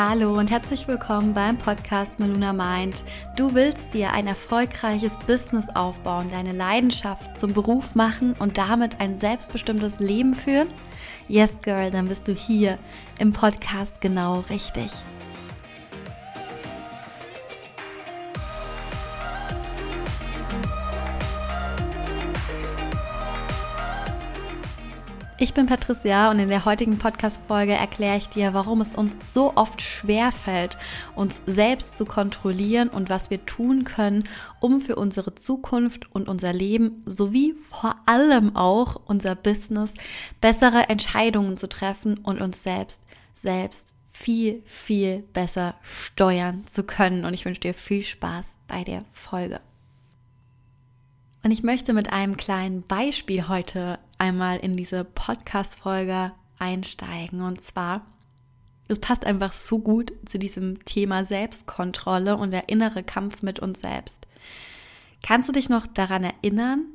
Hallo und herzlich willkommen beim Podcast Meluna Mind. Du willst dir ein erfolgreiches Business aufbauen, deine Leidenschaft zum Beruf machen und damit ein selbstbestimmtes Leben führen? Yes, Girl, dann bist du hier im Podcast genau richtig. Ich bin Patricia und in der heutigen Podcast-Folge erkläre ich dir, warum es uns so oft schwer fällt, uns selbst zu kontrollieren und was wir tun können, um für unsere Zukunft und unser Leben sowie vor allem auch unser Business bessere Entscheidungen zu treffen und uns selbst, selbst viel, viel besser steuern zu können. Und ich wünsche dir viel Spaß bei der Folge. Und ich möchte mit einem kleinen Beispiel heute einmal in diese Podcast-Folge einsteigen. Und zwar, es passt einfach so gut zu diesem Thema Selbstkontrolle und der innere Kampf mit uns selbst. Kannst du dich noch daran erinnern,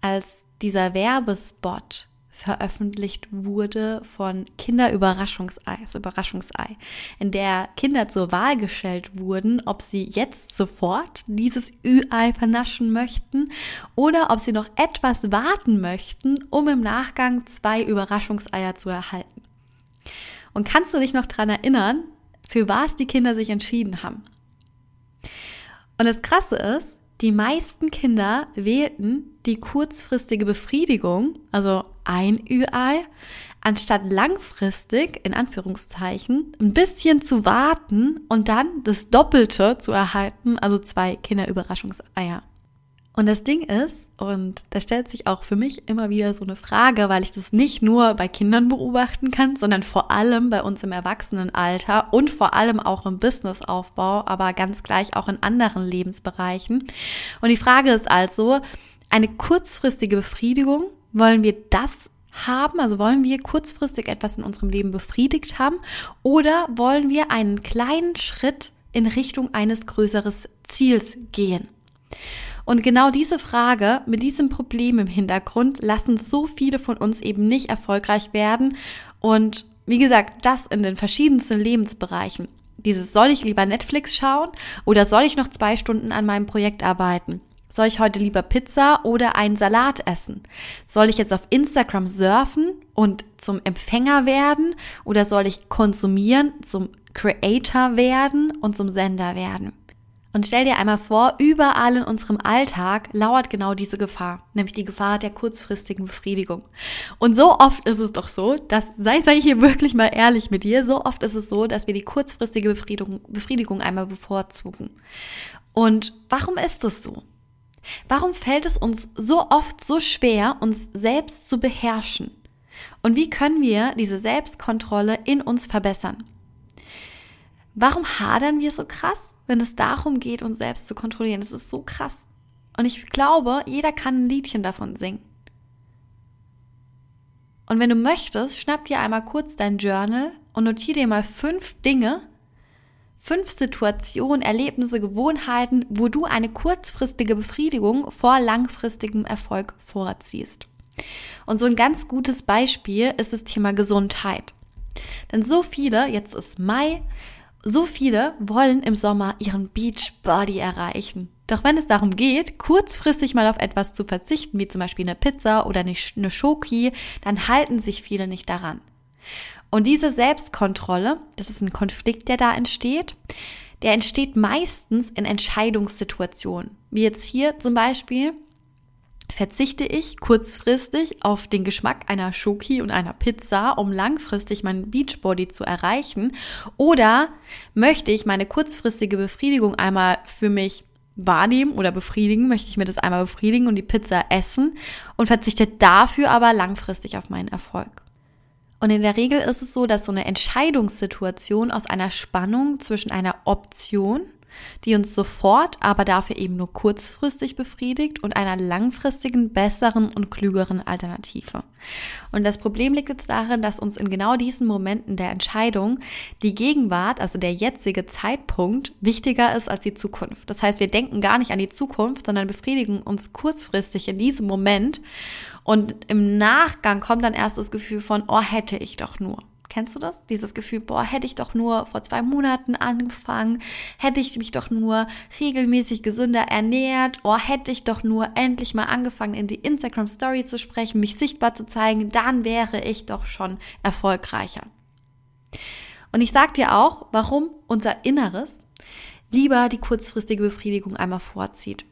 als dieser Werbespot veröffentlicht wurde von Kinderüberraschungsei, das Überraschungsei, in der Kinder zur Wahl gestellt wurden, ob sie jetzt sofort dieses Ü-Ei vernaschen möchten oder ob sie noch etwas warten möchten, um im Nachgang zwei Überraschungseier zu erhalten. Und kannst du dich noch daran erinnern, für was die Kinder sich entschieden haben? Und das Krasse ist, die meisten Kinder wählten die kurzfristige Befriedigung, also ein Ü-Ei, anstatt langfristig, in Anführungszeichen, ein bisschen zu warten und dann das Doppelte zu erhalten, also zwei Kinderüberraschungseier. Und das Ding ist, und da stellt sich auch für mich immer wieder so eine Frage, weil ich das nicht nur bei Kindern beobachten kann, sondern vor allem bei uns im Erwachsenenalter und vor allem auch im Businessaufbau, aber ganz gleich auch in anderen Lebensbereichen. Und die Frage ist also, eine kurzfristige Befriedigung, wollen wir das haben? Also wollen wir kurzfristig etwas in unserem Leben befriedigt haben? Oder wollen wir einen kleinen Schritt in Richtung eines größeren Ziels gehen? Und genau diese Frage mit diesem Problem im Hintergrund lassen so viele von uns eben nicht erfolgreich werden. Und wie gesagt, das in den verschiedensten Lebensbereichen. Dieses soll ich lieber Netflix schauen oder soll ich noch zwei Stunden an meinem Projekt arbeiten? Soll ich heute lieber Pizza oder einen Salat essen? Soll ich jetzt auf Instagram surfen und zum Empfänger werden oder soll ich konsumieren, zum Creator werden und zum Sender werden? Und stell dir einmal vor, überall in unserem Alltag lauert genau diese Gefahr, nämlich die Gefahr der kurzfristigen Befriedigung. Und so oft ist es doch so, dass, sei, sei ich hier wirklich mal ehrlich mit dir, so oft ist es so, dass wir die kurzfristige Befriedigung, Befriedigung einmal bevorzugen. Und warum ist das so? Warum fällt es uns so oft so schwer, uns selbst zu beherrschen? Und wie können wir diese Selbstkontrolle in uns verbessern? Warum hadern wir so krass, wenn es darum geht, uns selbst zu kontrollieren? Das ist so krass. Und ich glaube, jeder kann ein Liedchen davon singen. Und wenn du möchtest, schnapp dir einmal kurz dein Journal und notiere dir mal fünf Dinge, fünf Situationen, Erlebnisse, Gewohnheiten, wo du eine kurzfristige Befriedigung vor langfristigem Erfolg vorziehst. Und so ein ganz gutes Beispiel ist das Thema Gesundheit. Denn so viele, jetzt ist Mai, so viele wollen im Sommer ihren Beach Body erreichen. Doch wenn es darum geht, kurzfristig mal auf etwas zu verzichten, wie zum Beispiel eine Pizza oder eine Schoki, dann halten sich viele nicht daran. Und diese Selbstkontrolle, das ist ein Konflikt, der da entsteht, der entsteht meistens in Entscheidungssituationen. Wie jetzt hier zum Beispiel, verzichte ich kurzfristig auf den Geschmack einer Schoki und einer Pizza, um langfristig meinen Beachbody zu erreichen? Oder möchte ich meine kurzfristige Befriedigung einmal für mich wahrnehmen oder befriedigen? Möchte ich mir das einmal befriedigen und die Pizza essen und verzichte dafür aber langfristig auf meinen Erfolg? Und in der Regel ist es so, dass so eine Entscheidungssituation aus einer Spannung zwischen einer Option die uns sofort, aber dafür eben nur kurzfristig befriedigt und einer langfristigen, besseren und klügeren Alternative. Und das Problem liegt jetzt darin, dass uns in genau diesen Momenten der Entscheidung die Gegenwart, also der jetzige Zeitpunkt, wichtiger ist als die Zukunft. Das heißt, wir denken gar nicht an die Zukunft, sondern befriedigen uns kurzfristig in diesem Moment und im Nachgang kommt dann erst das Gefühl von, oh, hätte ich doch nur. Kennst du das? Dieses Gefühl, boah, hätte ich doch nur vor zwei Monaten angefangen, hätte ich mich doch nur regelmäßig gesünder ernährt, oh, hätte ich doch nur endlich mal angefangen, in die Instagram Story zu sprechen, mich sichtbar zu zeigen, dann wäre ich doch schon erfolgreicher. Und ich sag dir auch, warum unser Inneres lieber die kurzfristige Befriedigung einmal vorzieht.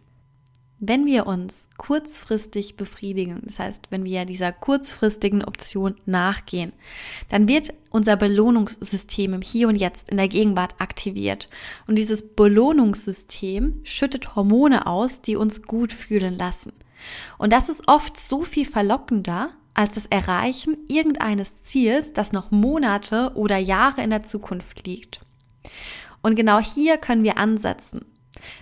Wenn wir uns kurzfristig befriedigen, das heißt, wenn wir dieser kurzfristigen Option nachgehen, dann wird unser Belohnungssystem im Hier und Jetzt in der Gegenwart aktiviert. Und dieses Belohnungssystem schüttet Hormone aus, die uns gut fühlen lassen. Und das ist oft so viel verlockender als das Erreichen irgendeines Ziels, das noch Monate oder Jahre in der Zukunft liegt. Und genau hier können wir ansetzen.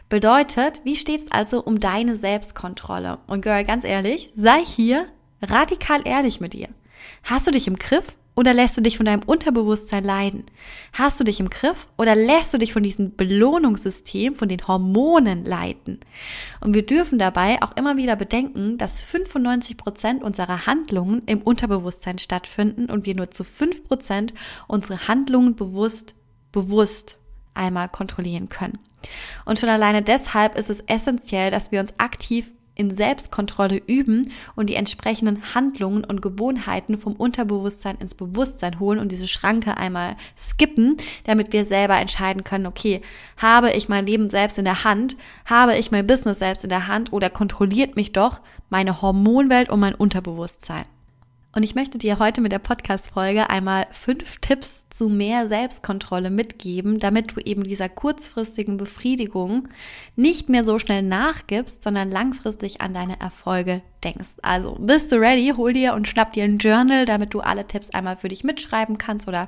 Bedeutet, wie steht's also um deine Selbstkontrolle? Und Girl, ganz ehrlich, sei hier radikal ehrlich mit dir. Hast du dich im Griff oder lässt du dich von deinem Unterbewusstsein leiden? Hast du dich im Griff oder lässt du dich von diesem Belohnungssystem, von den Hormonen leiten? Und wir dürfen dabei auch immer wieder bedenken, dass 95 Prozent unserer Handlungen im Unterbewusstsein stattfinden und wir nur zu 5 Prozent unsere Handlungen bewusst, bewusst einmal kontrollieren können. Und schon alleine deshalb ist es essentiell, dass wir uns aktiv in Selbstkontrolle üben und die entsprechenden Handlungen und Gewohnheiten vom Unterbewusstsein ins Bewusstsein holen und diese Schranke einmal skippen, damit wir selber entscheiden können, okay, habe ich mein Leben selbst in der Hand, habe ich mein Business selbst in der Hand oder kontrolliert mich doch meine Hormonwelt und mein Unterbewusstsein. Und ich möchte dir heute mit der Podcast-Folge einmal fünf Tipps zu mehr Selbstkontrolle mitgeben, damit du eben dieser kurzfristigen Befriedigung nicht mehr so schnell nachgibst, sondern langfristig an deine Erfolge denkst. Also bist du ready? Hol dir und schnapp dir ein Journal, damit du alle Tipps einmal für dich mitschreiben kannst oder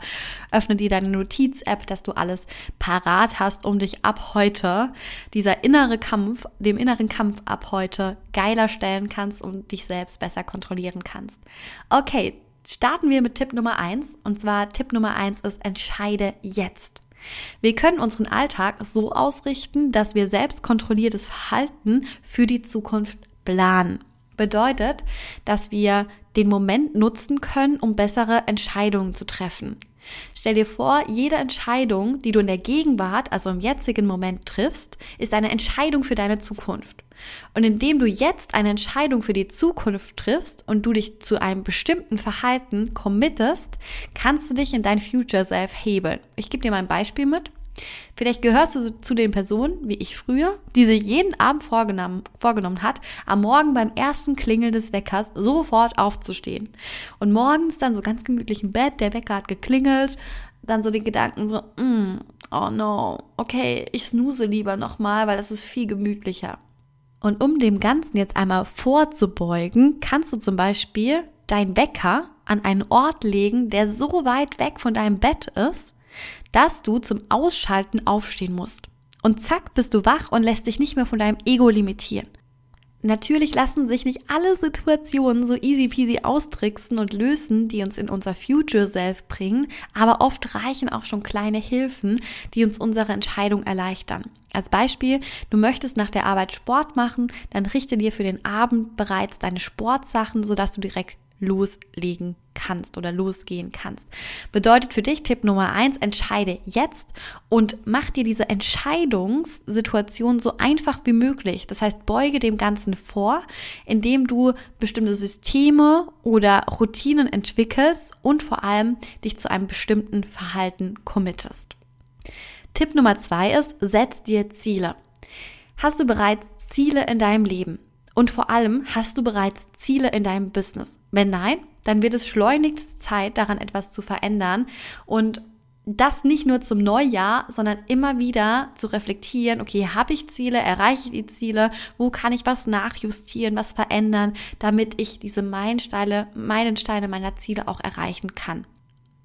öffne dir deine Notiz-App, dass du alles parat hast, um dich ab heute dieser innere Kampf, dem inneren Kampf ab heute geiler stellen kannst und dich selbst besser kontrollieren kannst. Okay, starten wir mit Tipp Nummer eins und zwar Tipp Nummer eins ist entscheide jetzt. Wir können unseren Alltag so ausrichten, dass wir selbstkontrolliertes Verhalten für die Zukunft planen bedeutet, dass wir den Moment nutzen können, um bessere Entscheidungen zu treffen. Stell dir vor, jede Entscheidung, die du in der Gegenwart, also im jetzigen Moment triffst, ist eine Entscheidung für deine Zukunft. Und indem du jetzt eine Entscheidung für die Zukunft triffst und du dich zu einem bestimmten Verhalten committest, kannst du dich in dein Future Self hebeln. Ich gebe dir mal ein Beispiel mit. Vielleicht gehörst du zu den Personen, wie ich früher, die sich jeden Abend vorgenommen, vorgenommen hat, am Morgen beim ersten Klingeln des Weckers sofort aufzustehen. Und morgens dann so ganz gemütlich im Bett, der Wecker hat geklingelt, dann so den Gedanken so, mm, oh no, okay, ich snooze lieber nochmal, weil das ist viel gemütlicher. Und um dem Ganzen jetzt einmal vorzubeugen, kannst du zum Beispiel dein Wecker an einen Ort legen, der so weit weg von deinem Bett ist, dass du zum Ausschalten aufstehen musst. Und zack, bist du wach und lässt dich nicht mehr von deinem Ego limitieren. Natürlich lassen sich nicht alle Situationen so easy peasy austricksen und lösen, die uns in unser Future Self bringen, aber oft reichen auch schon kleine Hilfen, die uns unsere Entscheidung erleichtern. Als Beispiel, du möchtest nach der Arbeit Sport machen, dann richte dir für den Abend bereits deine Sportsachen, sodass du direkt loslegen kannst oder losgehen kannst. Bedeutet für dich Tipp Nummer eins, entscheide jetzt und mach dir diese Entscheidungssituation so einfach wie möglich. Das heißt, beuge dem Ganzen vor, indem du bestimmte Systeme oder Routinen entwickelst und vor allem dich zu einem bestimmten Verhalten committest. Tipp Nummer zwei ist, setz dir Ziele. Hast du bereits Ziele in deinem Leben? Und vor allem, hast du bereits Ziele in deinem Business? Wenn nein, dann wird es schleunigst Zeit, daran etwas zu verändern und das nicht nur zum Neujahr, sondern immer wieder zu reflektieren, okay, habe ich Ziele, erreiche ich die Ziele, wo kann ich was nachjustieren, was verändern, damit ich diese Meilensteine, Meilensteine meiner Ziele auch erreichen kann.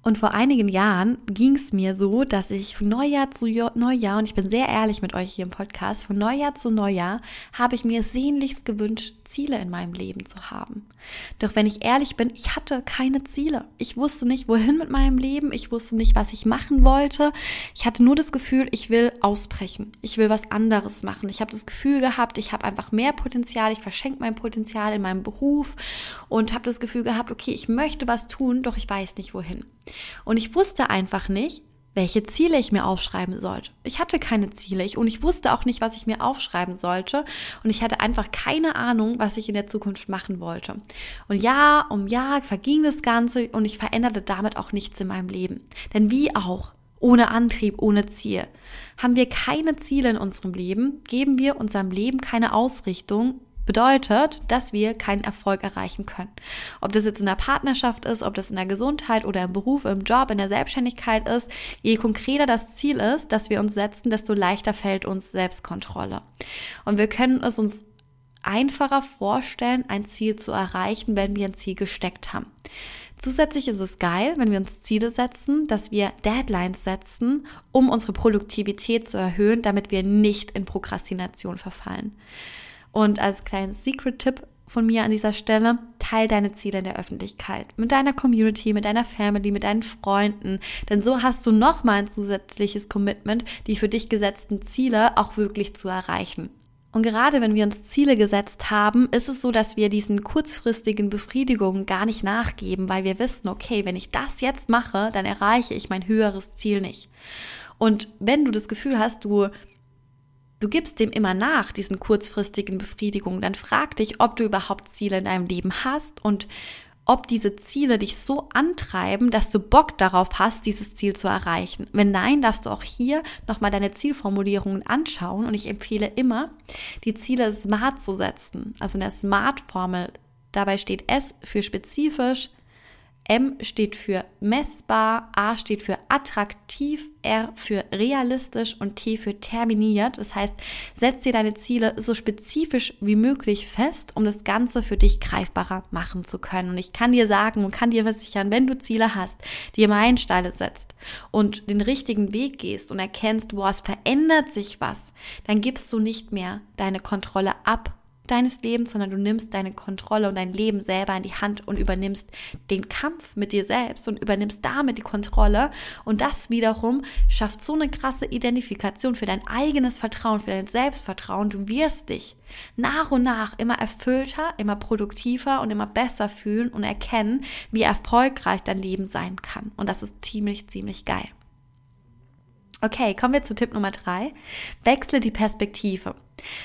Und vor einigen Jahren ging es mir so, dass ich von Neujahr zu Neujahr, und ich bin sehr ehrlich mit euch hier im Podcast, von Neujahr zu Neujahr habe ich mir sehnlichst gewünscht, Ziele in meinem Leben zu haben. Doch wenn ich ehrlich bin, ich hatte keine Ziele. Ich wusste nicht, wohin mit meinem Leben. Ich wusste nicht, was ich machen wollte. Ich hatte nur das Gefühl, ich will ausbrechen. Ich will was anderes machen. Ich habe das Gefühl gehabt, ich habe einfach mehr Potenzial. Ich verschenke mein Potenzial in meinem Beruf und habe das Gefühl gehabt, okay, ich möchte was tun, doch ich weiß nicht wohin. Und ich wusste einfach nicht, welche Ziele ich mir aufschreiben sollte. Ich hatte keine Ziele ich, und ich wusste auch nicht, was ich mir aufschreiben sollte. Und ich hatte einfach keine Ahnung, was ich in der Zukunft machen wollte. Und Jahr um Jahr verging das Ganze und ich veränderte damit auch nichts in meinem Leben. Denn wie auch, ohne Antrieb, ohne Ziel. Haben wir keine Ziele in unserem Leben, geben wir unserem Leben keine Ausrichtung bedeutet, dass wir keinen Erfolg erreichen können. Ob das jetzt in der Partnerschaft ist, ob das in der Gesundheit oder im Beruf, im Job, in der Selbstständigkeit ist, je konkreter das Ziel ist, dass wir uns setzen, desto leichter fällt uns Selbstkontrolle. Und wir können es uns einfacher vorstellen, ein Ziel zu erreichen, wenn wir ein Ziel gesteckt haben. Zusätzlich ist es geil, wenn wir uns Ziele setzen, dass wir Deadlines setzen, um unsere Produktivität zu erhöhen, damit wir nicht in Prokrastination verfallen. Und als kleines Secret-Tipp von mir an dieser Stelle, teil deine Ziele in der Öffentlichkeit. Mit deiner Community, mit deiner Family, mit deinen Freunden. Denn so hast du nochmal ein zusätzliches Commitment, die für dich gesetzten Ziele auch wirklich zu erreichen. Und gerade wenn wir uns Ziele gesetzt haben, ist es so, dass wir diesen kurzfristigen Befriedigungen gar nicht nachgeben, weil wir wissen, okay, wenn ich das jetzt mache, dann erreiche ich mein höheres Ziel nicht. Und wenn du das Gefühl hast, du du gibst dem immer nach, diesen kurzfristigen Befriedigungen, dann frag dich, ob du überhaupt Ziele in deinem Leben hast und ob diese Ziele dich so antreiben, dass du Bock darauf hast, dieses Ziel zu erreichen. Wenn nein, darfst du auch hier nochmal deine Zielformulierungen anschauen und ich empfehle immer, die Ziele smart zu setzen. Also in der Smart-Formel, dabei steht S für spezifisch, M steht für messbar, A steht für attraktiv, R für realistisch und T für terminiert. Das heißt, setz dir deine Ziele so spezifisch wie möglich fest, um das Ganze für dich greifbarer machen zu können. Und ich kann dir sagen und kann dir versichern, wenn du Ziele hast, dir Meilensteine setzt und den richtigen Weg gehst und erkennst, boah, es verändert sich was, dann gibst du nicht mehr deine Kontrolle ab deines Lebens, sondern du nimmst deine Kontrolle und dein Leben selber in die Hand und übernimmst den Kampf mit dir selbst und übernimmst damit die Kontrolle. Und das wiederum schafft so eine krasse Identifikation für dein eigenes Vertrauen, für dein Selbstvertrauen. Du wirst dich nach und nach immer erfüllter, immer produktiver und immer besser fühlen und erkennen, wie erfolgreich dein Leben sein kann. Und das ist ziemlich, ziemlich geil. Okay, kommen wir zu Tipp Nummer drei. Wechsle die Perspektive.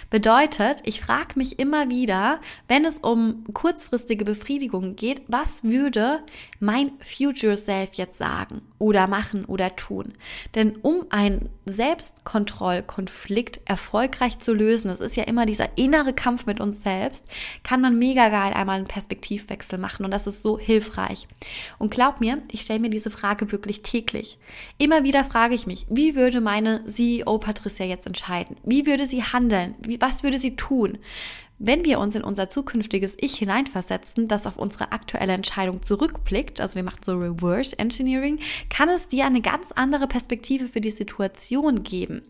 Bedeutet, ich frage mich immer wieder, wenn es um kurzfristige Befriedigung geht, was würde mein Future Self jetzt sagen oder machen oder tun? Denn um einen Selbstkontrollkonflikt erfolgreich zu lösen, das ist ja immer dieser innere Kampf mit uns selbst, kann man mega geil einmal einen Perspektivwechsel machen und das ist so hilfreich. Und glaub mir, ich stelle mir diese Frage wirklich täglich. Immer wieder frage ich mich, wie würde meine CEO Patricia jetzt entscheiden? Wie würde sie handeln? Handeln? Wie, was würde sie tun? Wenn wir uns in unser zukünftiges Ich hineinversetzen, das auf unsere aktuelle Entscheidung zurückblickt, also wir machen so Reverse Engineering, kann es dir eine ganz andere Perspektive für die Situation geben.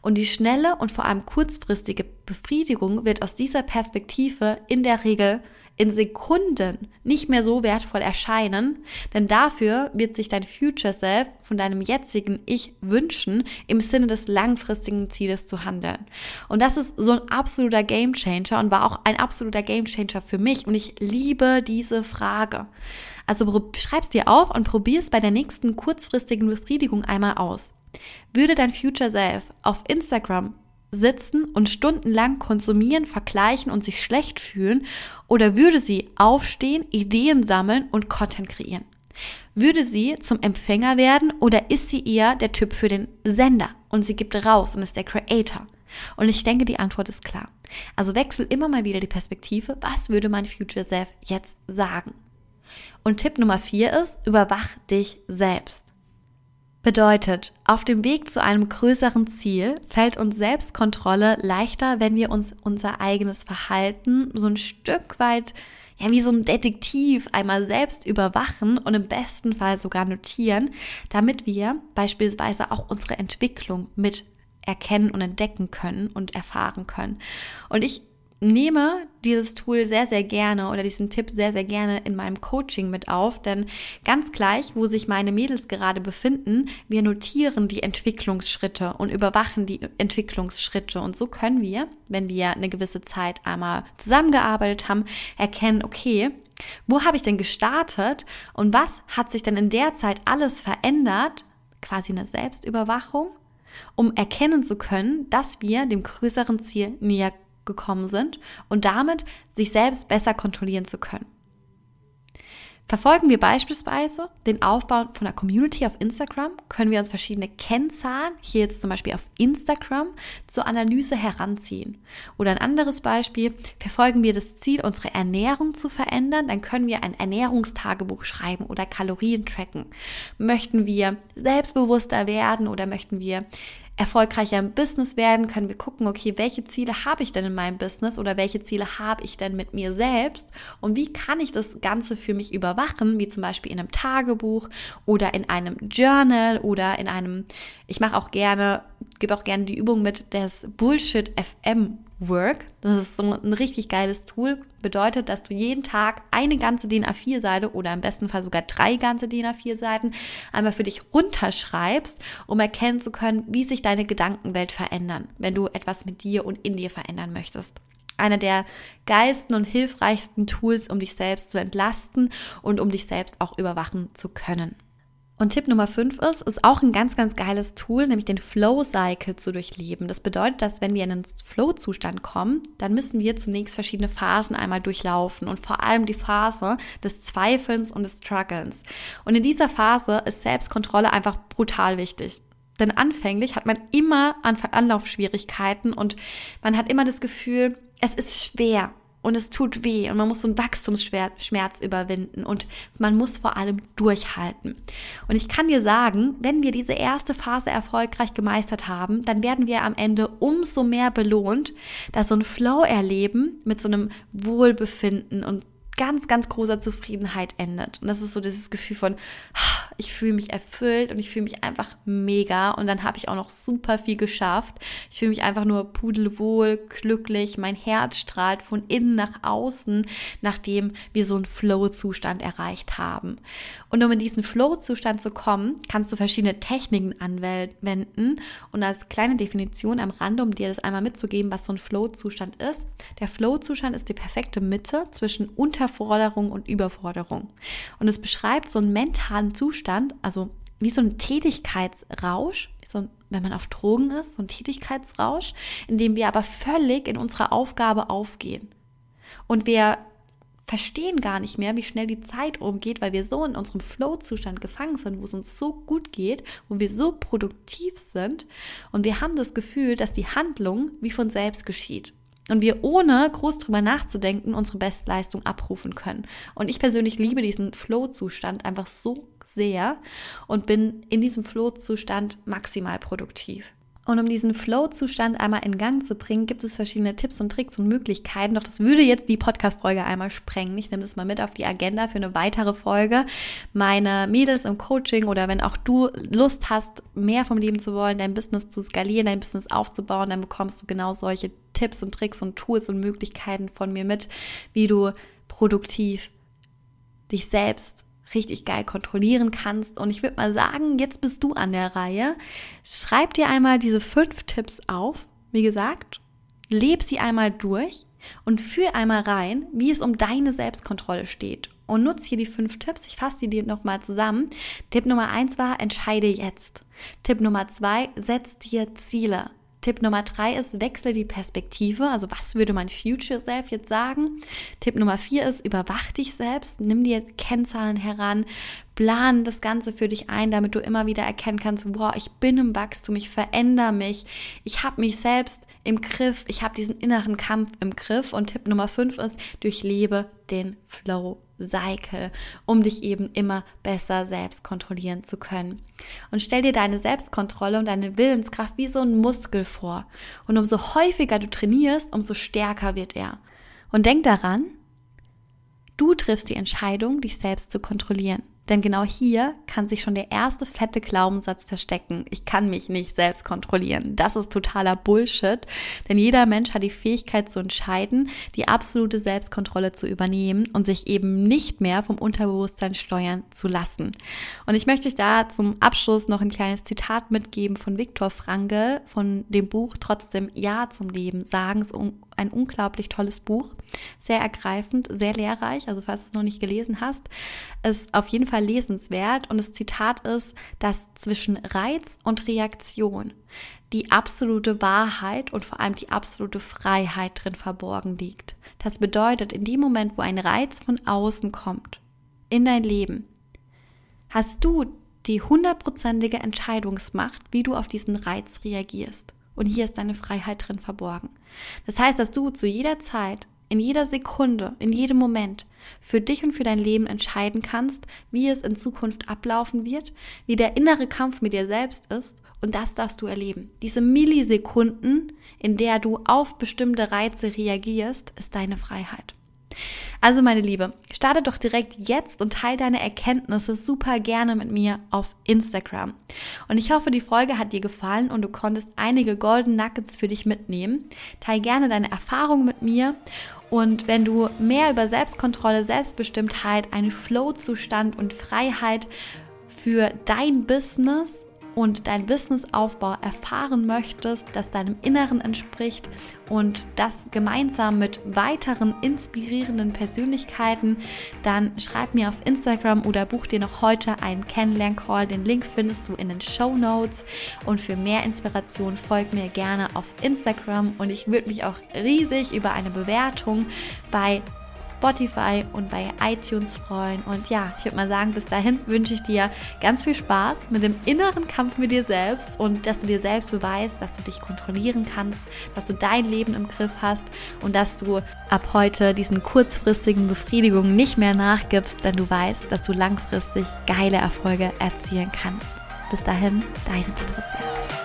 Und die schnelle und vor allem kurzfristige Befriedigung wird aus dieser Perspektive in der Regel in Sekunden nicht mehr so wertvoll erscheinen, denn dafür wird sich dein Future Self von deinem jetzigen Ich wünschen, im Sinne des langfristigen Zieles zu handeln. Und das ist so ein absoluter Game Changer und war auch ein absoluter Game Changer für mich und ich liebe diese Frage. Also schreib's dir auf und probier's bei der nächsten kurzfristigen Befriedigung einmal aus. Würde dein Future Self auf Instagram sitzen und stundenlang konsumieren, vergleichen und sich schlecht fühlen? Oder würde sie aufstehen, Ideen sammeln und Content kreieren? Würde sie zum Empfänger werden oder ist sie eher der Typ für den Sender und sie gibt raus und ist der Creator? Und ich denke, die Antwort ist klar. Also wechsel immer mal wieder die Perspektive. Was würde mein Future Self jetzt sagen? Und Tipp Nummer vier ist, überwach dich selbst. Bedeutet, auf dem Weg zu einem größeren Ziel fällt uns Selbstkontrolle leichter, wenn wir uns unser eigenes Verhalten so ein Stück weit, ja, wie so ein Detektiv einmal selbst überwachen und im besten Fall sogar notieren, damit wir beispielsweise auch unsere Entwicklung mit erkennen und entdecken können und erfahren können. Und ich nehme dieses Tool sehr, sehr gerne oder diesen Tipp sehr, sehr gerne in meinem Coaching mit auf, denn ganz gleich, wo sich meine Mädels gerade befinden, wir notieren die Entwicklungsschritte und überwachen die Entwicklungsschritte und so können wir, wenn wir eine gewisse Zeit einmal zusammengearbeitet haben, erkennen, okay, Wo habe ich denn gestartet und was hat sich denn in der Zeit alles verändert? Quasi eine Selbstüberwachung, um erkennen zu können, dass wir dem größeren Ziel näher gekommen sind und damit sich selbst besser kontrollieren zu können. Verfolgen wir beispielsweise den Aufbau von einer Community auf Instagram, können wir uns verschiedene Kennzahlen, hier jetzt zum Beispiel auf Instagram, zur Analyse heranziehen. Oder ein anderes Beispiel, verfolgen wir das Ziel, unsere Ernährung zu verändern, dann können wir ein Ernährungstagebuch schreiben oder Kalorien tracken. Möchten wir selbstbewusster werden oder möchten wir erfolgreicher im Business werden, können wir gucken, okay, welche Ziele habe ich denn in meinem Business oder welche Ziele habe ich denn mit mir selbst und wie kann ich das Ganze für mich überwachen, wie zum Beispiel in einem Tagebuch oder in einem Journal oder in einem, ich mache auch gerne, gebe auch gerne die Übung mit des Bullshit FM Work. Das ist so ein richtig geiles Tool. Bedeutet, dass du jeden Tag eine ganze DIN A4-Seite oder im besten Fall sogar drei ganze DIN A4-Seiten einmal für dich runterschreibst, um erkennen zu können, wie sich deine Gedankenwelt verändern, wenn du etwas mit dir und in dir verändern möchtest. Einer der geilsten und hilfreichsten Tools, um dich selbst zu entlasten und um dich selbst auch überwachen zu können. Und Tipp Nummer 5 ist, ist auch ein ganz, ganz geiles Tool, nämlich den Flow-Cycle zu durchleben. Das bedeutet, dass wenn wir in einen Flow-Zustand kommen, dann müssen wir zunächst verschiedene Phasen einmal durchlaufen und vor allem die Phase des Zweifelns und des Strugglens. Und in dieser Phase ist Selbstkontrolle einfach brutal wichtig. Denn anfänglich hat man immer Anlaufschwierigkeiten und man hat immer das Gefühl, es ist schwer und es tut weh und man muss so einen Wachstumsschmerz überwinden und man muss vor allem durchhalten. Und ich kann dir sagen, wenn wir diese erste Phase erfolgreich gemeistert haben, dann werden wir am Ende umso mehr belohnt, dass so ein Flow erleben mit so einem Wohlbefinden und ganz, ganz großer Zufriedenheit endet. Und das ist so dieses Gefühl von, ich fühle mich erfüllt und ich fühle mich einfach mega. Und dann habe ich auch noch super viel geschafft. Ich fühle mich einfach nur pudelwohl, glücklich. Mein Herz strahlt von innen nach außen, nachdem wir so einen Flow-Zustand erreicht haben. Und um in diesen Flow-Zustand zu kommen, kannst du verschiedene Techniken anwenden. Und als kleine Definition am Rande, um dir das einmal mitzugeben, was so ein Flow-Zustand ist. Der Flow-Zustand ist die perfekte Mitte zwischen unter Unterforderung und Überforderung. Und es beschreibt so einen mentalen Zustand, also wie so ein Tätigkeitsrausch, so ein, wenn man auf Drogen ist, so ein Tätigkeitsrausch, in dem wir aber völlig in unserer Aufgabe aufgehen. Und wir verstehen gar nicht mehr, wie schnell die Zeit umgeht, weil wir so in unserem Flow-Zustand gefangen sind, wo es uns so gut geht, wo wir so produktiv sind und wir haben das Gefühl, dass die Handlung wie von selbst geschieht und wir ohne groß drüber nachzudenken unsere Bestleistung abrufen können. Und ich persönlich liebe diesen Flow-Zustand einfach so sehr und bin in diesem Flow-Zustand maximal produktiv. Und um diesen Flow-Zustand einmal in Gang zu bringen, gibt es verschiedene Tipps und Tricks und Möglichkeiten. Doch das würde jetzt die Podcast-Folge einmal sprengen. Ich nehme das mal mit auf die Agenda für eine weitere Folge. Meine Mädels im Coaching oder wenn auch du Lust hast, mehr vom Leben zu wollen, dein Business zu skalieren, dein Business aufzubauen, dann bekommst du genau solche Tipps und Tricks und Tools und Möglichkeiten von mir mit, wie du produktiv dich selbst richtig geil kontrollieren kannst. Und ich würde mal sagen, jetzt bist du an der Reihe. Schreib dir einmal diese fünf Tipps auf. Wie gesagt, leb sie einmal durch und fühl einmal rein, wie es um deine Selbstkontrolle steht. Und nutze hier die fünf Tipps. Ich fasse die dir nochmal zusammen. Tipp Nummer eins war, entscheide jetzt. Tipp Nummer zwei, setz dir Ziele. Tipp Nummer drei ist, wechsle die Perspektive. Also was würde mein Future Self jetzt sagen? Tipp Nummer vier ist, überwach dich selbst, nimm dir Kennzahlen heran, plan das Ganze für dich ein, damit du immer wieder erkennen kannst, wow, ich bin im Wachstum, ich verändere mich, ich habe mich selbst im Griff, ich habe diesen inneren Kampf im Griff. Und Tipp Nummer fünf ist, durchlebe den Flow Cycle, um dich eben immer besser selbst kontrollieren zu können. Und stell dir deine Selbstkontrolle und deine Willenskraft wie so ein Muskel vor. Und umso häufiger du trainierst, umso stärker wird er. Und denk daran, du triffst die Entscheidung, dich selbst zu kontrollieren. Denn genau hier kann sich schon der erste fette Glaubenssatz verstecken. Ich kann mich nicht selbst kontrollieren. Das ist totaler Bullshit. Denn jeder Mensch hat die Fähigkeit zu entscheiden, die absolute Selbstkontrolle zu übernehmen und sich eben nicht mehr vom Unterbewusstsein steuern zu lassen. Und ich möchte euch da zum Abschluss noch ein kleines Zitat mitgeben von Viktor Frankl von dem Buch Trotzdem Ja zum Leben sagen. Es ist ein unglaublich tolles Buch. Sehr ergreifend, sehr lehrreich. Also falls du es noch nicht gelesen hast, ist auf jeden Fall lesenswert. Und das Zitat ist, dass zwischen Reiz und Reaktion die absolute Wahrheit und vor allem die absolute Freiheit drin verborgen liegt. Das bedeutet, in dem Moment, wo ein Reiz von außen kommt, in dein Leben, hast du die hundertprozentige Entscheidungsmacht, wie du auf diesen Reiz reagierst. Und hier ist deine Freiheit drin verborgen. Das heißt, dass du zu jeder Zeit in jeder Sekunde, in jedem Moment für dich und für dein Leben entscheiden kannst, wie es in Zukunft ablaufen wird, wie der innere Kampf mit dir selbst ist und das darfst du erleben. Diese Millisekunden, in der du auf bestimmte Reize reagierst, ist deine Freiheit. Also meine Liebe, starte doch direkt jetzt und teile deine Erkenntnisse super gerne mit mir auf Instagram. Und ich hoffe, die Folge hat dir gefallen und du konntest einige Golden Nuggets für dich mitnehmen. Teile gerne deine Erfahrungen mit mir und wenn du mehr über Selbstkontrolle, Selbstbestimmtheit, einen Flow-Zustand und Freiheit für dein Business und dein Businessaufbau erfahren möchtest, das deinem Inneren entspricht und das gemeinsam mit weiteren inspirierenden Persönlichkeiten, dann schreib mir auf Instagram oder buch dir noch heute einen Kennenlern-Call. Den Link findest du in den Show Notes. Und für mehr Inspiration folg mir gerne auf Instagram und ich würde mich auch riesig über eine Bewertung bei Spotify und bei iTunes freuen. Und ja, ich würde mal sagen, bis dahin wünsche ich dir ganz viel Spaß mit dem inneren Kampf mit dir selbst und dass du dir selbst beweist, dass du dich kontrollieren kannst, dass du dein Leben im Griff hast und dass du ab heute diesen kurzfristigen Befriedigungen nicht mehr nachgibst, denn du weißt, dass du langfristig geile Erfolge erzielen kannst. Bis dahin, deine Patricia.